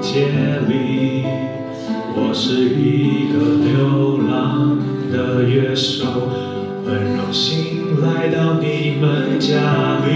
界里，我是一个流浪的乐手，很荣幸来到你们家里。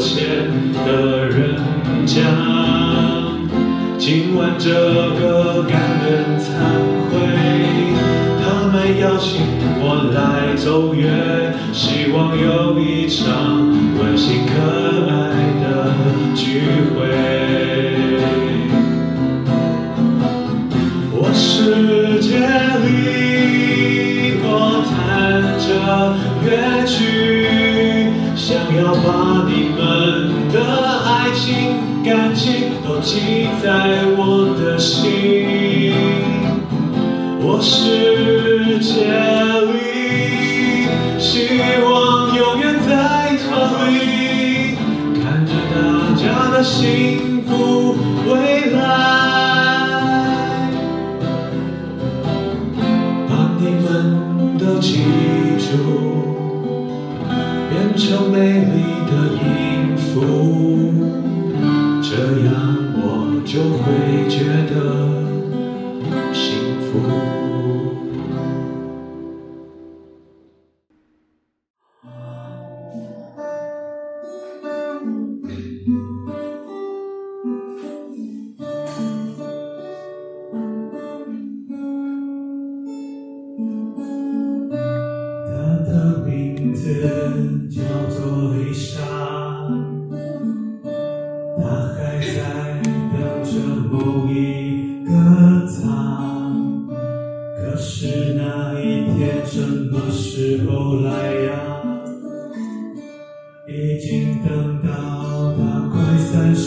钱的人家。今晚这个感恩餐会，他们邀请我来奏乐，希望有一场温馨可爱的聚会。我世界里，我弹着乐曲，想要把。的爱情、感情都记在我的心，我世界里，希望永远在同里，看着大家的幸福未来，把你们都记住，变成美丽的影。这样我就会觉得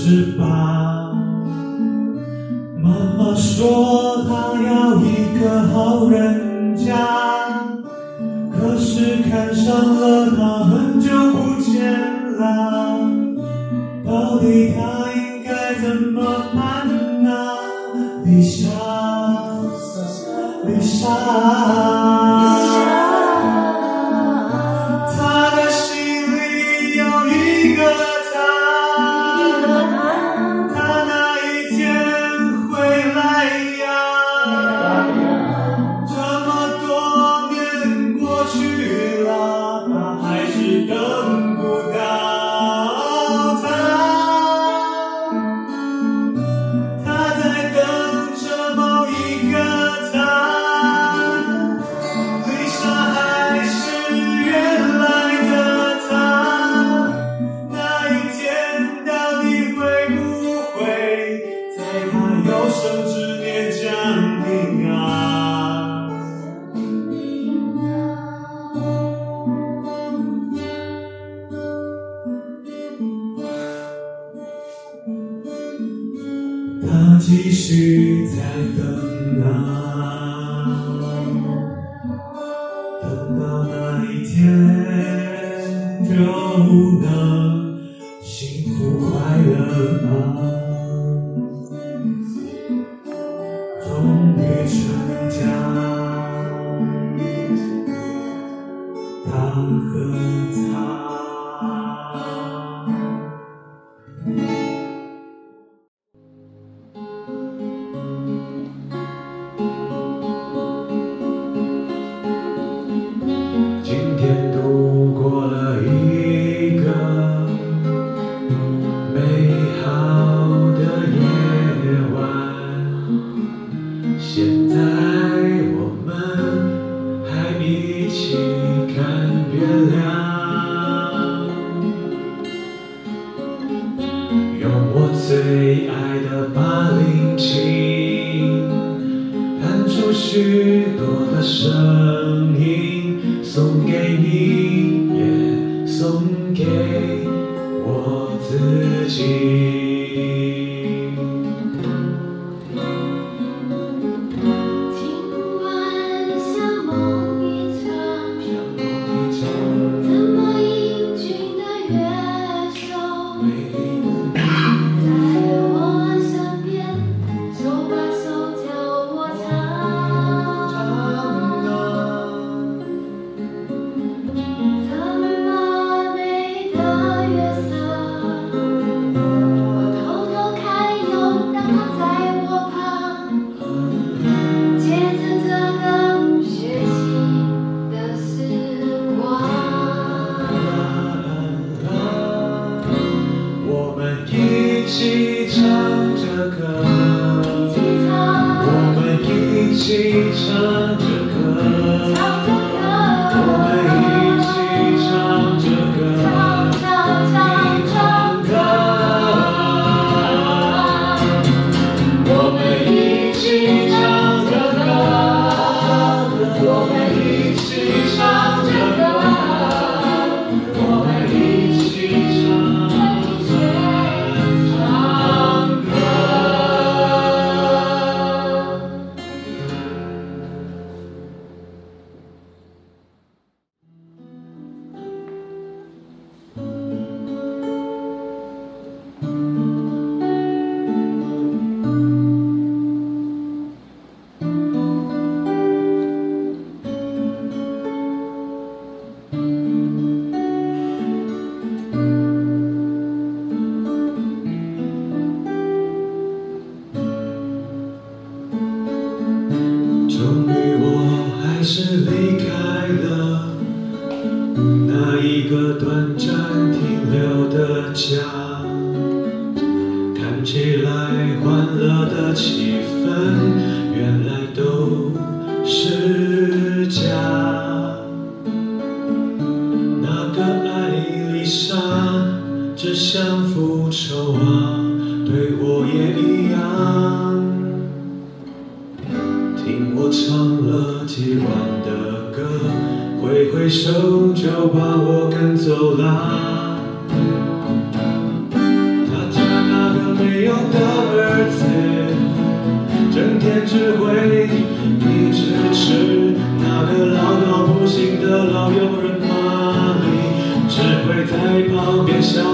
翅膀。妈妈说她要一个好人家，可是看上了他很久不见了，到底他应该怎么办呢？丽莎，丽莎。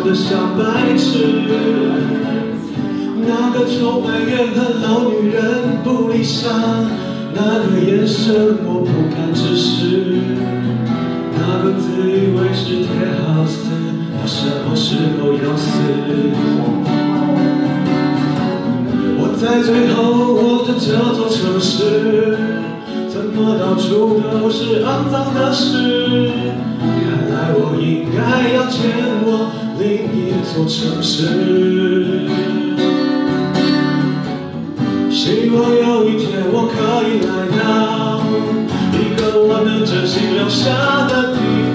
得像白痴。那个充满怨恨老女人不理想。那个眼神我不敢直视，那个自以为是铁好死，他什么时候要死？我在最后望着这座城市，怎么到处都是肮脏的事？看来我应该要前往另一座城市。希望有一天我可以来到一个我能真心留下的地方，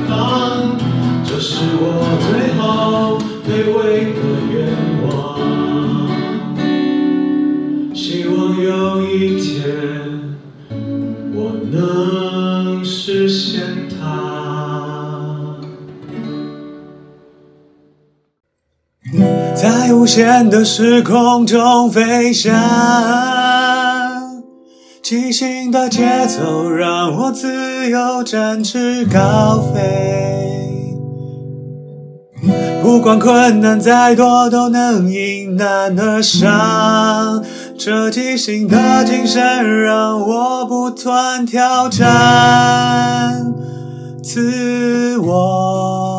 限的时空中飞翔。即兴的节奏让我自由展翅高飞，不管困难再多都能迎难而上。这即兴的精神让我不断挑战自我。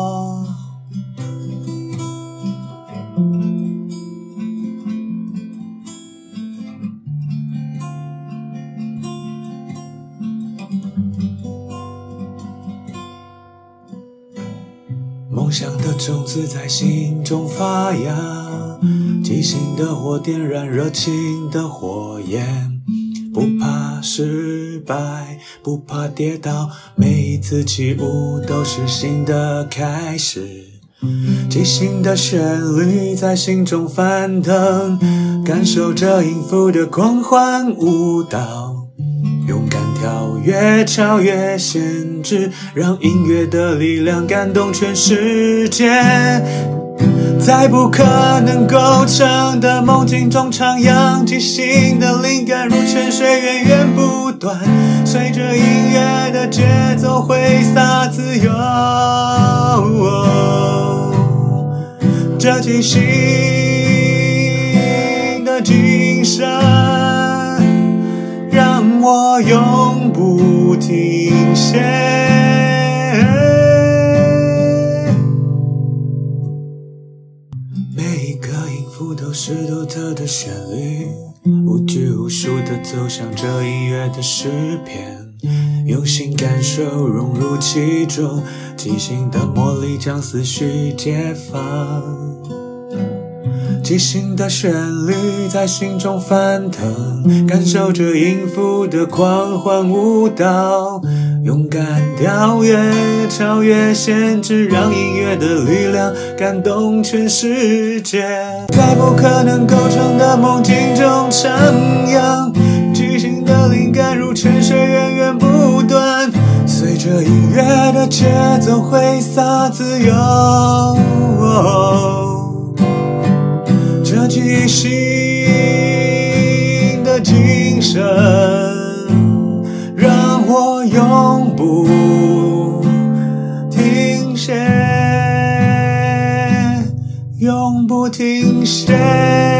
想的种子在心中发芽，即兴的火点燃热情的火焰，不怕失败，不怕跌倒，每一次起舞都是新的开始。即兴的旋律在心中翻腾，感受着音符的狂欢舞蹈。勇敢跳跃，超越限制，让音乐的力量感动全世界。在不可能构成的梦境中徜徉，即兴的灵感如泉水源源不断，随着音乐的节奏挥洒自由。这即兴的精神让。我永不停歇，每一个音符都是独特的旋律，无拘无束地走向这音乐的诗篇，用心感受，融入其中，即兴的魔力将思绪解放。即兴的旋律在心中翻腾，感受着音符的狂欢舞蹈，勇敢跳跃，超越限制，让音乐的力量感动全世界。在不可能构成的梦境中徜徉，即兴的灵感如泉水源源不断，随着音乐的节奏挥洒自由。这即兴的精神，永不停歇，永不停歇。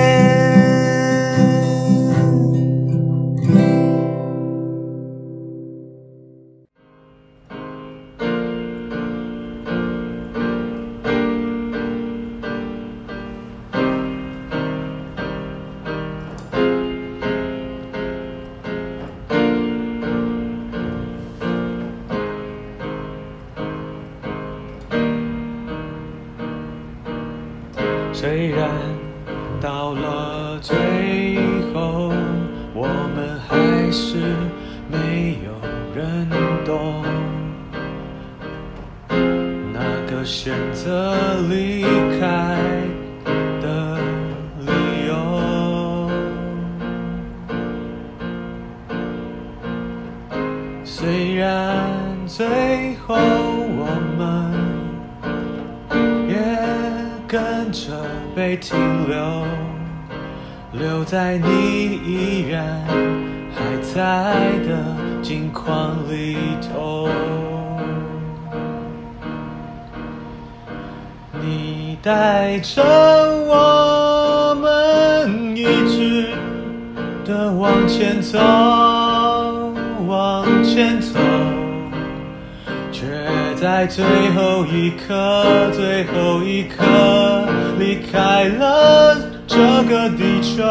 爱的镜框里头。你带着我们一直的往前走，往前走。却在最后一刻，最后一刻离开了这个地球。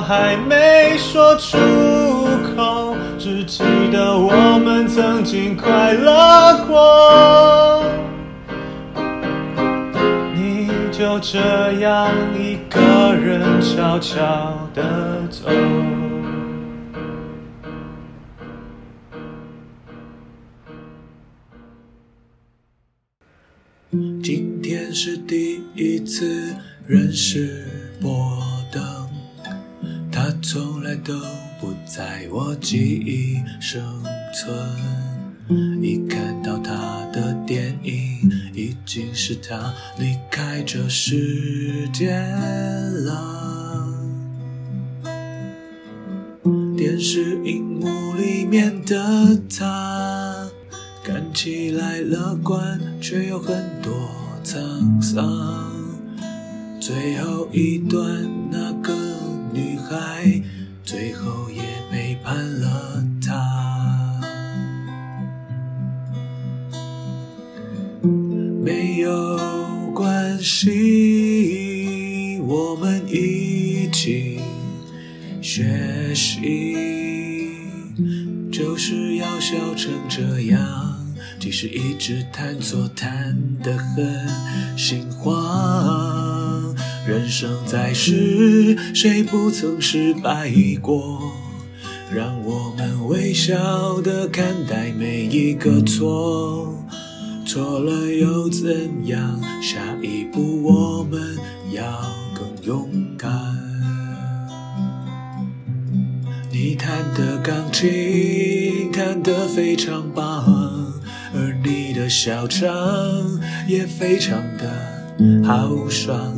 还没说出口，只记得我们曾经快乐过。你就这样一个人悄悄地走。今天是第一次认识我，都不在我记忆生存。一看到他的电影，已经是他离开这世界了。电视荧幕里面的他。看起来乐观，却有很多沧桑。最后一段，有关系，我们一起学习，就是要笑成这样。即使一直弹错，弹得很心慌。人生在世，谁不曾失败过？让我们微笑地看待每一个错，错了又怎样？下一步我们要更勇敢。你弹的钢琴弹得非常棒。而你的笑唱也非常的豪爽，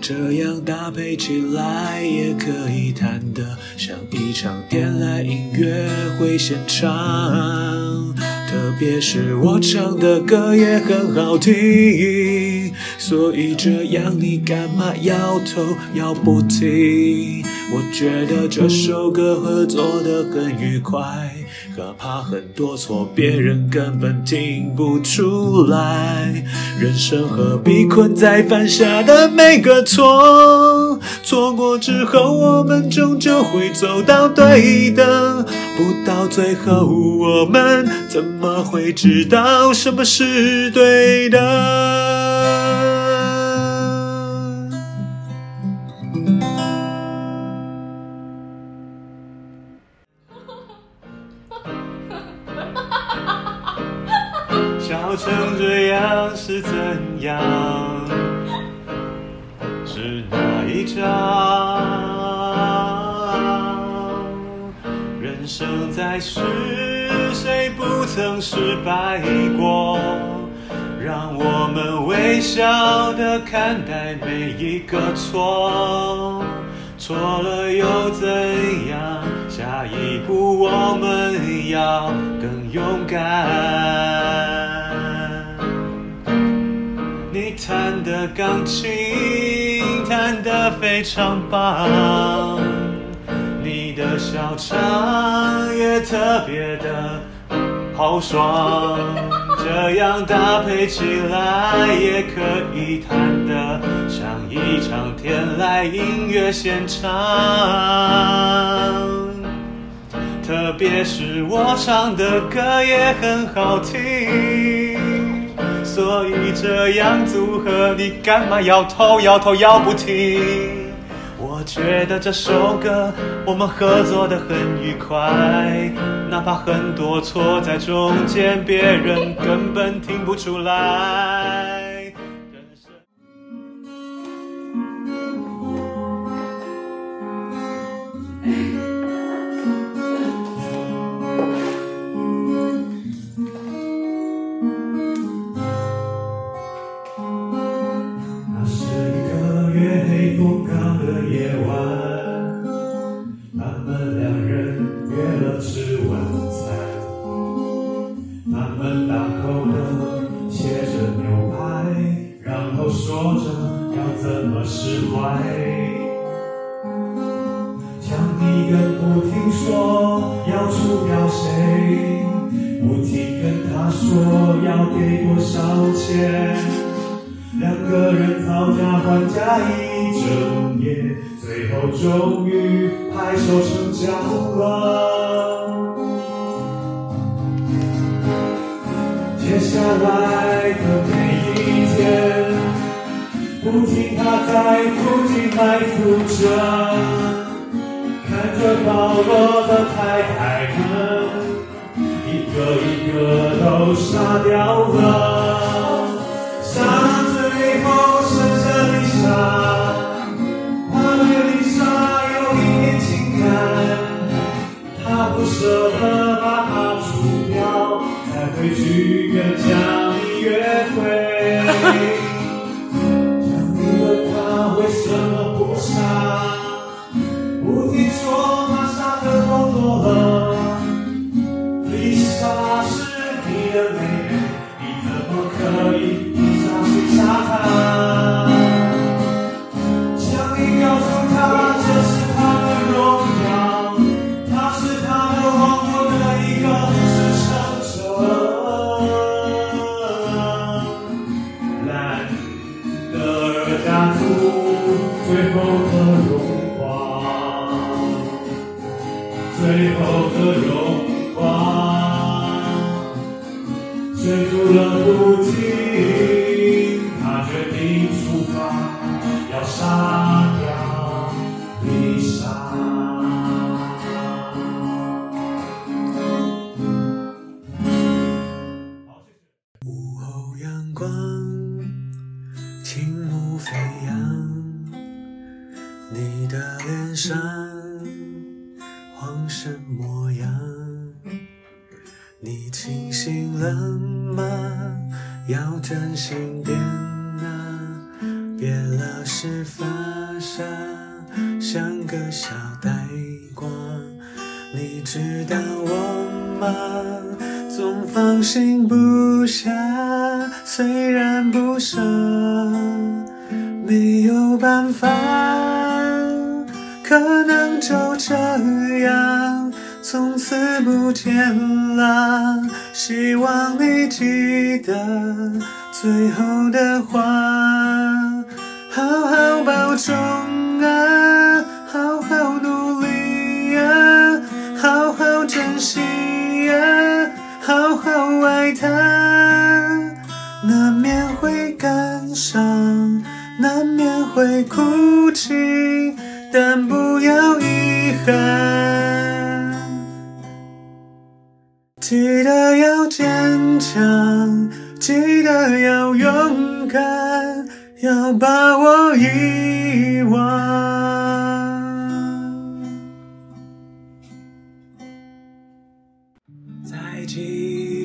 这样搭配起来也可以弹得像一场天籁音乐会现场。别是我唱的歌也很好听，所以这样你干嘛摇头摇不停？我觉得这首歌合作得很愉快。可怕很多错，别人根本听不出来。人生何必困在犯下的每个错？错过之后，我们终究会走到对的。不到最后，我们怎么会知道什么是对的？笑成这样是怎样？是哪一张？人生在世，谁不曾失败过？让我们微笑地看待每一个错，错了又怎样？下一步我们要更勇敢。弹的钢琴弹得非常棒，你的小唱也特别的豪爽，这样搭配起来也可以弹得像一场天籁音乐现场。特别是我唱的歌也很好听。所以这样组合，你干嘛摇头摇头摇不停？我觉得这首歌我们合作的很愉快，哪怕很多错在中间，别人根本听不出来。两人都沙掉了，最后，他对有一点情感，不舍得把它除掉，才会去跟家里约会。最后的荣光，最后的荣光。追逐了不尽，他决定出发，要杀。你知道我吗？总放心不下虽然不舍没有办法可能就这样从此不见了。希望你记得最后的话好好保重爱他。难免会感伤，难免会哭泣，但不要遗憾。记得要坚强。记得要勇敢，要把我遗忘。在即